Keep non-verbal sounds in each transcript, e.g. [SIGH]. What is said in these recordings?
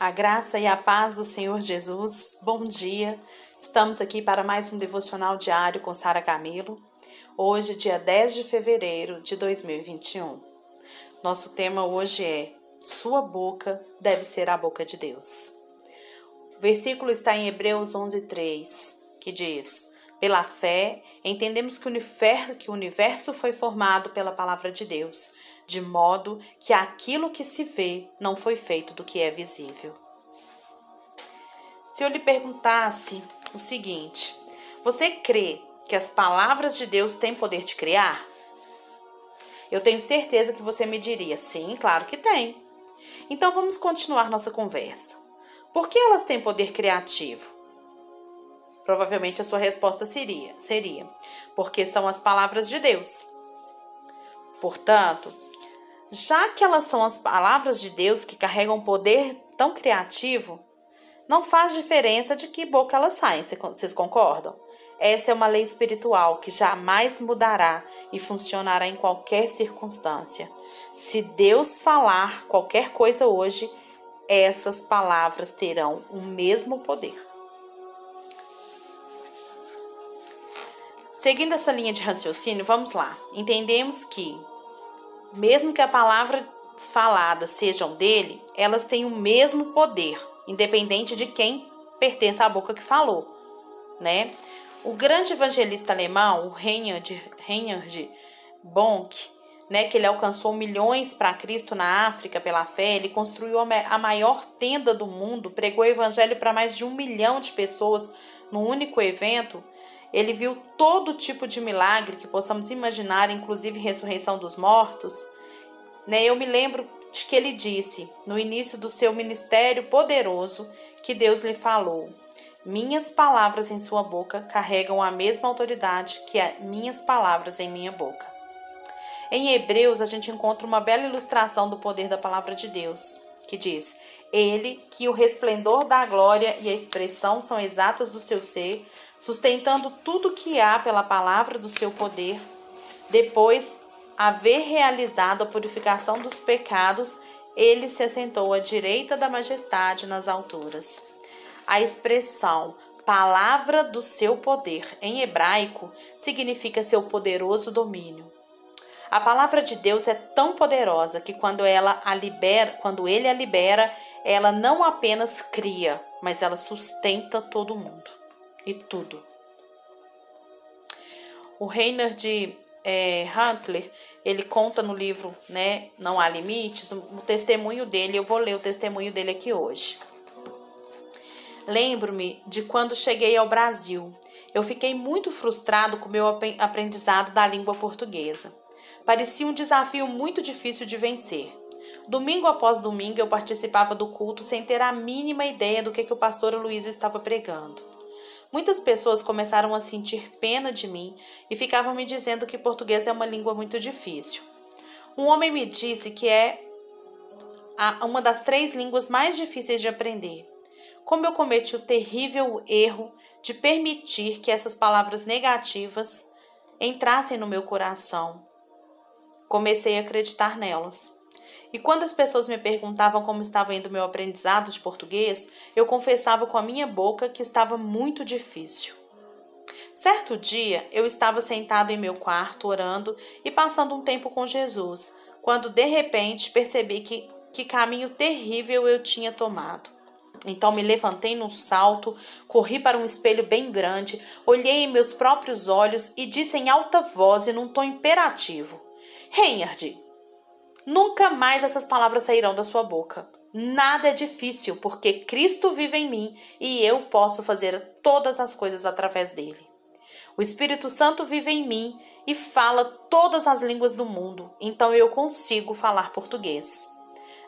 A graça e a paz do Senhor Jesus. Bom dia. Estamos aqui para mais um devocional diário com Sara Camilo. Hoje, dia 10 de fevereiro de 2021. Nosso tema hoje é: Sua boca deve ser a boca de Deus. O versículo está em Hebreus 11:3, que diz: Pela fé, entendemos que o universo foi formado pela palavra de Deus de modo que aquilo que se vê não foi feito do que é visível. Se eu lhe perguntasse o seguinte: você crê que as palavras de Deus têm poder de criar? Eu tenho certeza que você me diria: sim, claro que tem. Então vamos continuar nossa conversa. Por que elas têm poder criativo? Provavelmente a sua resposta seria, seria porque são as palavras de Deus. Portanto, já que elas são as palavras de Deus que carregam poder tão criativo, não faz diferença de que boca elas saem, vocês concordam? Essa é uma lei espiritual que jamais mudará e funcionará em qualquer circunstância. Se Deus falar qualquer coisa hoje, essas palavras terão o mesmo poder. Seguindo essa linha de raciocínio, vamos lá. Entendemos que mesmo que a palavra falada sejam dele, elas têm o mesmo poder, independente de quem pertence à boca que falou, né? O grande evangelista alemão, o Reinhard, Reinhard Bonk, né, que ele alcançou milhões para Cristo na África pela fé, ele construiu a maior tenda do mundo, pregou o evangelho para mais de um milhão de pessoas num único evento. Ele viu todo tipo de milagre que possamos imaginar, inclusive ressurreição dos mortos. Né? Eu me lembro de que ele disse, no início do seu ministério poderoso, que Deus lhe falou: Minhas palavras em sua boca carregam a mesma autoridade que as minhas palavras em minha boca. Em Hebreus, a gente encontra uma bela ilustração do poder da palavra de Deus, que diz: Ele, que o resplendor da glória e a expressão são exatas do seu ser, sustentando tudo que há pela palavra do seu poder. Depois haver realizado a purificação dos pecados, ele se assentou à direita da majestade nas alturas. A expressão palavra do seu poder em hebraico significa seu poderoso domínio. A palavra de Deus é tão poderosa que quando ela a libera, quando ele a libera, ela não apenas cria, mas ela sustenta todo mundo e tudo. O Reinhard é, Huntley, ele conta no livro, né, Não Há Limites, o testemunho dele, eu vou ler o testemunho dele aqui hoje. Lembro-me de quando cheguei ao Brasil. Eu fiquei muito frustrado com meu aprendizado da língua portuguesa. Parecia um desafio muito difícil de vencer. Domingo após domingo eu participava do culto sem ter a mínima ideia do que, que o pastor Luiz estava pregando. Muitas pessoas começaram a sentir pena de mim e ficavam me dizendo que português é uma língua muito difícil. Um homem me disse que é uma das três línguas mais difíceis de aprender. Como eu cometi o terrível erro de permitir que essas palavras negativas entrassem no meu coração. Comecei a acreditar nelas. E quando as pessoas me perguntavam como estava indo meu aprendizado de português, eu confessava com a minha boca que estava muito difícil. Certo dia, eu estava sentado em meu quarto orando e passando um tempo com Jesus, quando de repente percebi que, que caminho terrível eu tinha tomado. Então me levantei num salto, corri para um espelho bem grande, olhei em meus próprios olhos e disse em alta voz e num tom imperativo: Reinhard, Nunca mais essas palavras sairão da sua boca. Nada é difícil, porque Cristo vive em mim e eu posso fazer todas as coisas através dele. O Espírito Santo vive em mim e fala todas as línguas do mundo, então eu consigo falar português.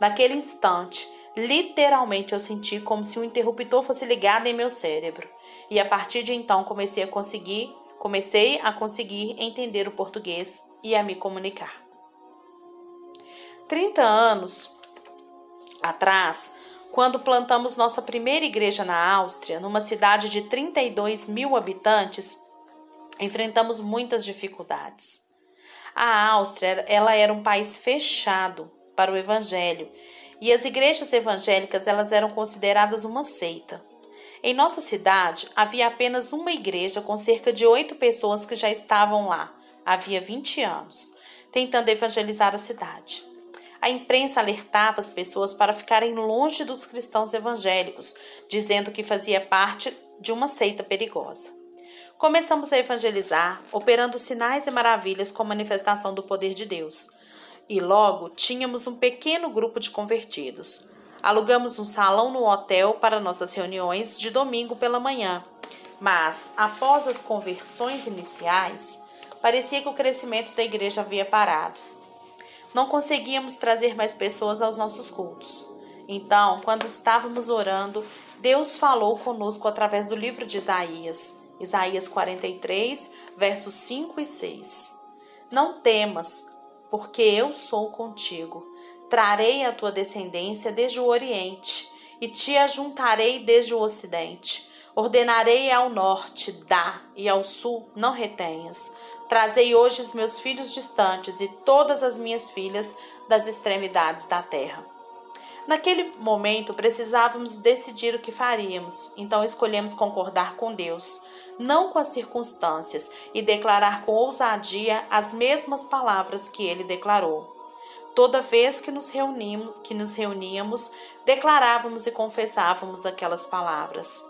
Naquele instante, literalmente eu senti como se um interruptor fosse ligado em meu cérebro, e a partir de então comecei a conseguir, comecei a conseguir entender o português e a me comunicar. 30 anos atrás, quando plantamos nossa primeira igreja na Áustria, numa cidade de 32 mil habitantes, enfrentamos muitas dificuldades. A Áustria ela era um país fechado para o evangelho, e as igrejas evangélicas elas eram consideradas uma seita. Em nossa cidade havia apenas uma igreja com cerca de oito pessoas que já estavam lá, havia 20 anos, tentando evangelizar a cidade. A imprensa alertava as pessoas para ficarem longe dos cristãos evangélicos, dizendo que fazia parte de uma seita perigosa. Começamos a evangelizar, operando sinais e maravilhas com manifestação do poder de Deus. E logo tínhamos um pequeno grupo de convertidos. Alugamos um salão no hotel para nossas reuniões de domingo pela manhã. Mas, após as conversões iniciais, parecia que o crescimento da igreja havia parado. Não conseguíamos trazer mais pessoas aos nossos cultos. Então, quando estávamos orando, Deus falou conosco através do livro de Isaías, Isaías 43, versos 5 e 6. Não temas, porque eu sou contigo. Trarei a tua descendência desde o Oriente e te ajuntarei desde o Ocidente. Ordenarei ao norte, dá, e ao sul, não retenhas. Trazei hoje os meus filhos distantes e todas as minhas filhas das extremidades da terra. Naquele momento precisávamos decidir o que faríamos, então escolhemos concordar com Deus, não com as circunstâncias, e declarar com ousadia as mesmas palavras que ele declarou. Toda vez que nos reunimos, que nos reuníamos, declarávamos e confessávamos aquelas palavras.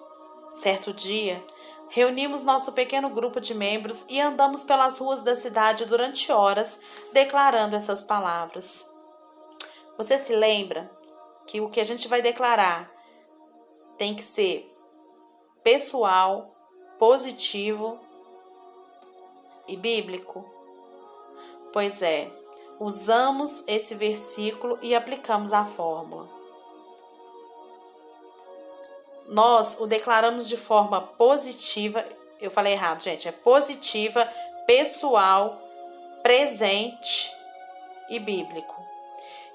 Certo dia, reunimos nosso pequeno grupo de membros e andamos pelas ruas da cidade durante horas declarando essas palavras. Você se lembra que o que a gente vai declarar tem que ser pessoal, positivo e bíblico? Pois é, usamos esse versículo e aplicamos a fórmula. Nós o declaramos de forma positiva, eu falei errado, gente, é positiva, pessoal, presente e bíblico.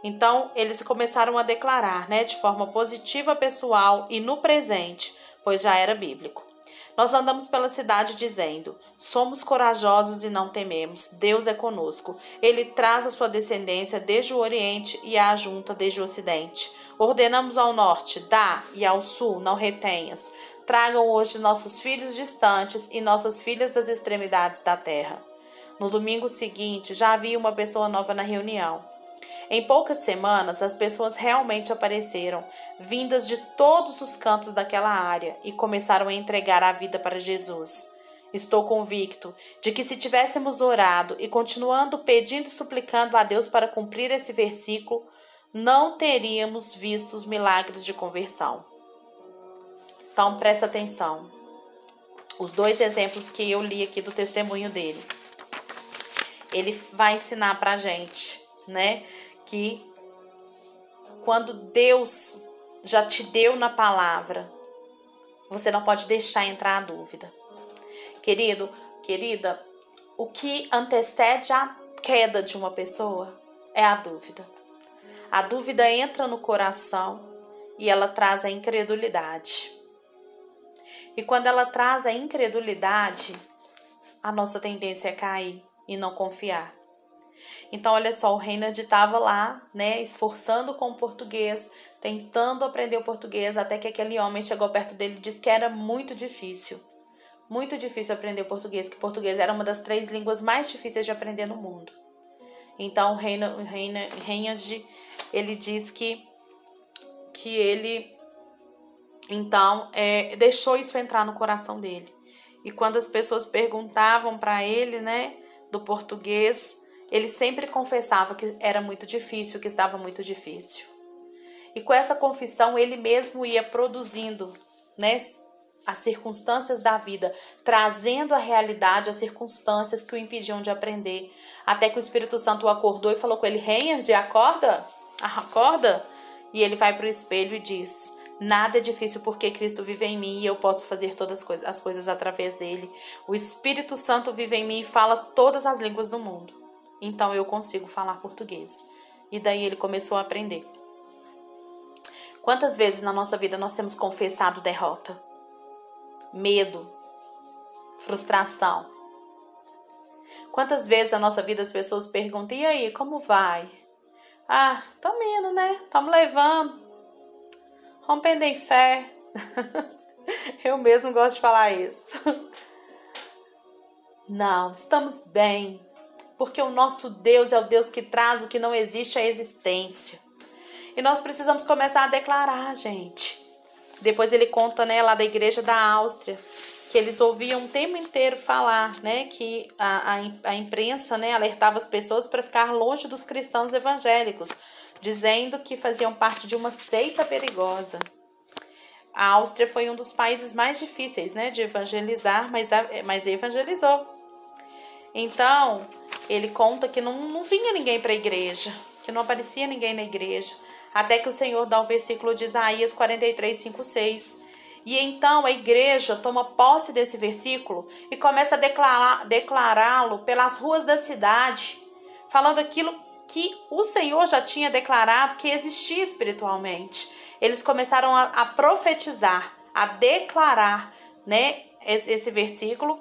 Então, eles começaram a declarar, né, de forma positiva, pessoal e no presente, pois já era bíblico. Nós andamos pela cidade dizendo: Somos corajosos e não tememos. Deus é conosco. Ele traz a sua descendência desde o Oriente e a junta desde o Ocidente. Ordenamos ao norte: Dá, e ao sul: Não retenhas. Tragam hoje nossos filhos distantes e nossas filhas das extremidades da terra. No domingo seguinte, já havia uma pessoa nova na reunião. Em poucas semanas, as pessoas realmente apareceram, vindas de todos os cantos daquela área, e começaram a entregar a vida para Jesus. Estou convicto de que se tivéssemos orado e continuando pedindo e suplicando a Deus para cumprir esse versículo, não teríamos visto os milagres de conversão. Então presta atenção. Os dois exemplos que eu li aqui do testemunho dele. Ele vai ensinar pra gente, né? que quando Deus já te deu na palavra, você não pode deixar entrar a dúvida. Querido, querida, o que antecede a queda de uma pessoa é a dúvida. A dúvida entra no coração e ela traz a incredulidade. E quando ela traz a incredulidade, a nossa tendência é cair e não confiar. Então, olha só, o Reinhard estava lá, né, esforçando com o português, tentando aprender o português, até que aquele homem chegou perto dele e disse que era muito difícil. Muito difícil aprender o português, que o português era uma das três línguas mais difíceis de aprender no mundo. Então, o Reinhard, ele diz que, que ele, então, é, deixou isso entrar no coração dele. E quando as pessoas perguntavam para ele, né, do português, ele sempre confessava que era muito difícil, que estava muito difícil. E com essa confissão, ele mesmo ia produzindo né, as circunstâncias da vida, trazendo à realidade as circunstâncias que o impediam de aprender. Até que o Espírito Santo acordou e falou com ele: Reinhard, acorda, acorda. E ele vai para o espelho e diz: Nada é difícil porque Cristo vive em mim e eu posso fazer todas as coisas, as coisas através dele. O Espírito Santo vive em mim e fala todas as línguas do mundo então eu consigo falar português. E daí ele começou a aprender. Quantas vezes na nossa vida nós temos confessado derrota, medo, frustração? Quantas vezes na nossa vida as pessoas perguntam: e aí, como vai? Ah, estamos indo, né? Estamos levando. Rompendo em fé. [LAUGHS] Eu mesmo gosto de falar isso. Não, estamos bem, porque o nosso Deus é o Deus que traz o que não existe à existência. E nós precisamos começar a declarar, gente. Depois ele conta, né, lá da igreja da Áustria, que eles ouviam o tempo inteiro falar, né, que a, a, a imprensa, né, alertava as pessoas para ficar longe dos cristãos evangélicos, dizendo que faziam parte de uma seita perigosa. A Áustria foi um dos países mais difíceis, né, de evangelizar, mas, mas evangelizou. Então, ele conta que não, não vinha ninguém para a igreja, que não aparecia ninguém na igreja, até que o Senhor dá o versículo de Isaías 43, 5, 6. E então a igreja toma posse desse versículo e começa a declará-lo pelas ruas da cidade, falando aquilo que o Senhor já tinha declarado que existia espiritualmente eles começaram a, a profetizar, a declarar, né, esse, esse versículo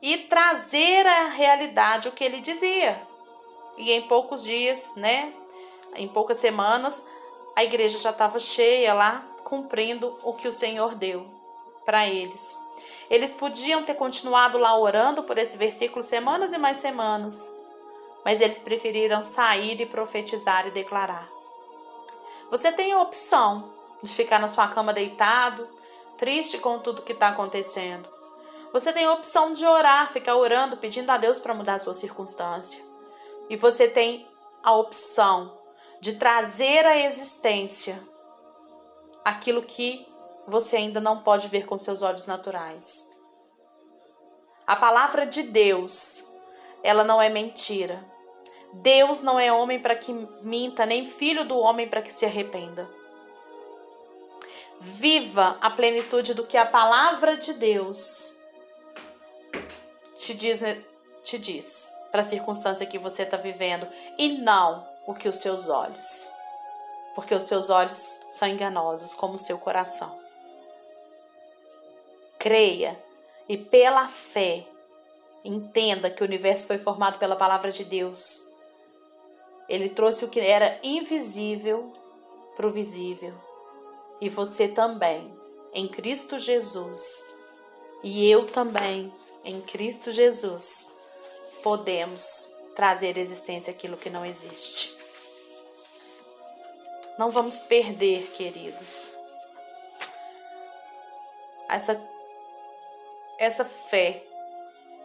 e trazer à realidade o que ele dizia. E em poucos dias, né, em poucas semanas, a igreja já estava cheia lá, cumprindo o que o Senhor deu para eles. Eles podiam ter continuado lá orando por esse versículo semanas e mais semanas, mas eles preferiram sair e profetizar e declarar. Você tem a opção de ficar na sua cama deitado, triste com tudo que está acontecendo. Você tem a opção de orar, ficar orando, pedindo a Deus para mudar a sua circunstância. E você tem a opção de trazer à existência aquilo que você ainda não pode ver com seus olhos naturais. A palavra de Deus, ela não é mentira. Deus não é homem para que minta, nem filho do homem para que se arrependa. Viva a plenitude do que a palavra de Deus te diz, né, te diz para a circunstância que você está vivendo e não o que os seus olhos. Porque os seus olhos são enganosos, como o seu coração. Creia e pela fé entenda que o universo foi formado pela palavra de Deus ele trouxe o que era invisível para o visível. E você também, em Cristo Jesus, e eu também, em Cristo Jesus, podemos trazer à existência aquilo que não existe. Não vamos perder, queridos, essa, essa fé.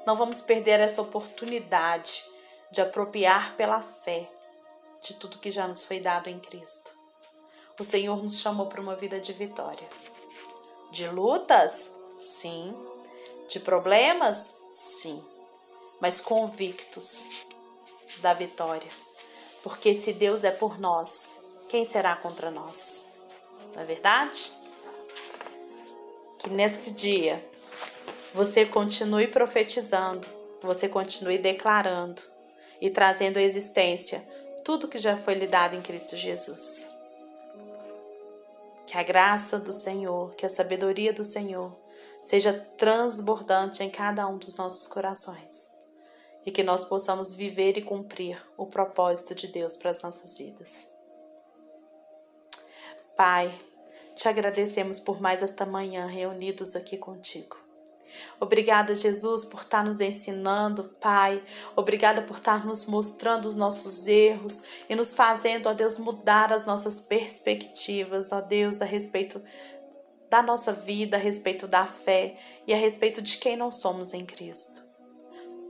Não vamos perder essa oportunidade de apropriar pela fé de tudo que já nos foi dado em Cristo. O Senhor nos chamou para uma vida de vitória. De lutas? Sim. De problemas? Sim. Mas convictos da vitória. Porque se Deus é por nós, quem será contra nós? Não é verdade? Que neste dia você continue profetizando, você continue declarando e trazendo à existência tudo que já foi lhe dado em Cristo Jesus. Que a graça do Senhor, que a sabedoria do Senhor seja transbordante em cada um dos nossos corações e que nós possamos viver e cumprir o propósito de Deus para as nossas vidas. Pai, te agradecemos por mais esta manhã reunidos aqui contigo. Obrigada, Jesus, por estar nos ensinando, Pai. Obrigada por estar nos mostrando os nossos erros e nos fazendo, ó Deus, mudar as nossas perspectivas, ó Deus, a respeito da nossa vida, a respeito da fé e a respeito de quem nós somos em Cristo.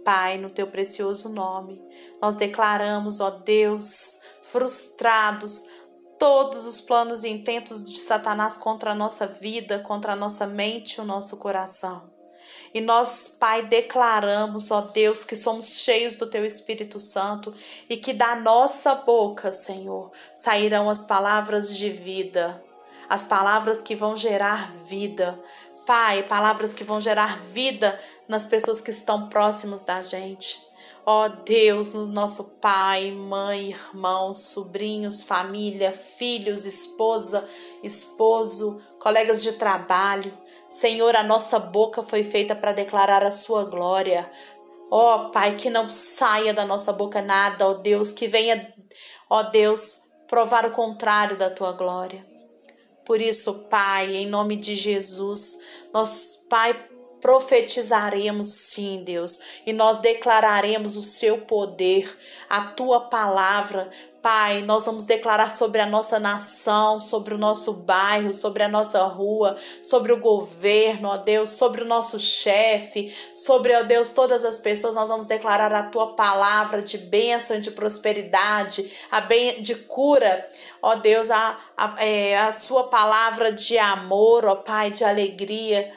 Pai, no teu precioso nome, nós declaramos, ó Deus, frustrados todos os planos e intentos de Satanás contra a nossa vida, contra a nossa mente e o nosso coração. E nós, Pai, declaramos, ó Deus, que somos cheios do Teu Espírito Santo e que da nossa boca, Senhor, sairão as palavras de vida, as palavras que vão gerar vida. Pai, palavras que vão gerar vida nas pessoas que estão próximas da gente. Ó Deus, no nosso pai, mãe, irmãos, sobrinhos, família, filhos, esposa, esposo, colegas de trabalho. Senhor, a nossa boca foi feita para declarar a sua glória. Ó oh, Pai, que não saia da nossa boca nada, ó oh, Deus, que venha, ó Deus, provar o contrário da tua glória. Por isso, Pai, em nome de Jesus, nós, Pai, profetizaremos sim, Deus, e nós declararemos o seu poder, a tua palavra. Pai, nós vamos declarar sobre a nossa nação, sobre o nosso bairro, sobre a nossa rua, sobre o governo, ó Deus, sobre o nosso chefe, sobre, ó Deus, todas as pessoas. Nós vamos declarar a tua palavra de bênção, de prosperidade, a bem, de cura, ó Deus, a, a, é, a sua palavra de amor, ó Pai, de alegria.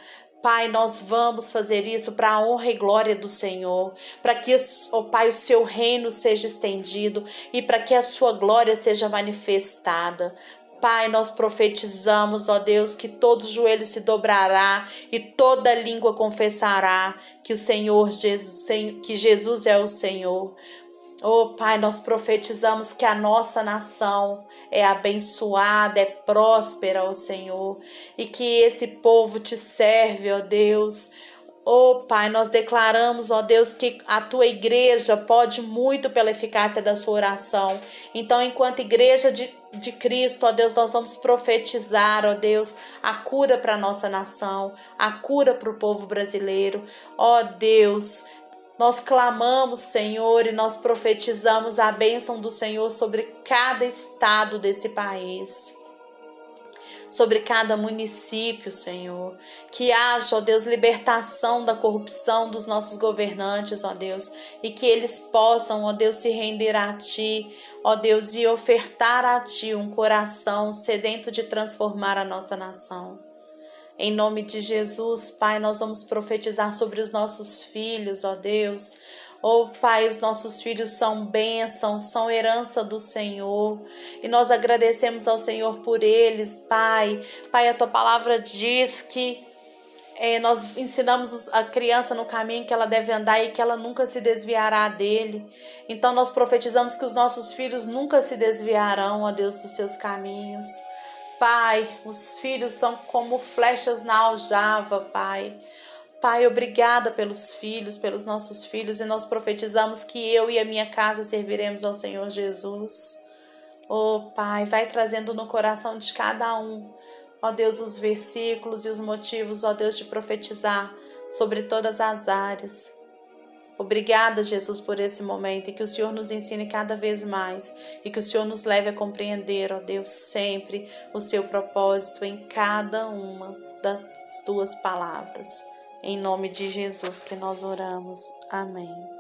Pai, nós vamos fazer isso para a honra e glória do Senhor, para que, ó oh Pai, o seu reino seja estendido e para que a sua glória seja manifestada. Pai, nós profetizamos, ó Deus, que todo joelho se dobrará e toda língua confessará que o Senhor Jesus, que Jesus é o Senhor. Oh, Pai, nós profetizamos que a nossa nação é abençoada, é próspera, ó Senhor, e que esse povo te serve, ó Deus. Oh, Pai, nós declaramos, ó Deus, que a tua igreja pode muito pela eficácia da sua oração. Então, enquanto igreja de, de Cristo, ó Deus, nós vamos profetizar, ó Deus, a cura para a nossa nação, a cura para o povo brasileiro. Ó Deus, nós clamamos, Senhor, e nós profetizamos a bênção do Senhor sobre cada estado desse país, sobre cada município, Senhor. Que haja, ó Deus, libertação da corrupção dos nossos governantes, ó Deus, e que eles possam, ó Deus, se render a Ti, ó Deus, e ofertar a Ti um coração sedento de transformar a nossa nação. Em nome de Jesus, Pai, nós vamos profetizar sobre os nossos filhos, ó Deus. Oh, Pai, os nossos filhos são bênção, são herança do Senhor. E nós agradecemos ao Senhor por eles, Pai. Pai, a tua palavra diz que é, nós ensinamos a criança no caminho que ela deve andar e que ela nunca se desviará dele. Então nós profetizamos que os nossos filhos nunca se desviarão, ó Deus, dos seus caminhos. Pai, os filhos são como flechas na aljava, Pai. Pai, obrigada pelos filhos, pelos nossos filhos, e nós profetizamos que eu e a minha casa serviremos ao Senhor Jesus. Oh, Pai, vai trazendo no coração de cada um, ó Deus, os versículos e os motivos, ó Deus, de profetizar sobre todas as áreas. Obrigada, Jesus, por esse momento e que o Senhor nos ensine cada vez mais e que o Senhor nos leve a compreender, ó Deus, sempre o seu propósito em cada uma das tuas palavras. Em nome de Jesus que nós oramos. Amém.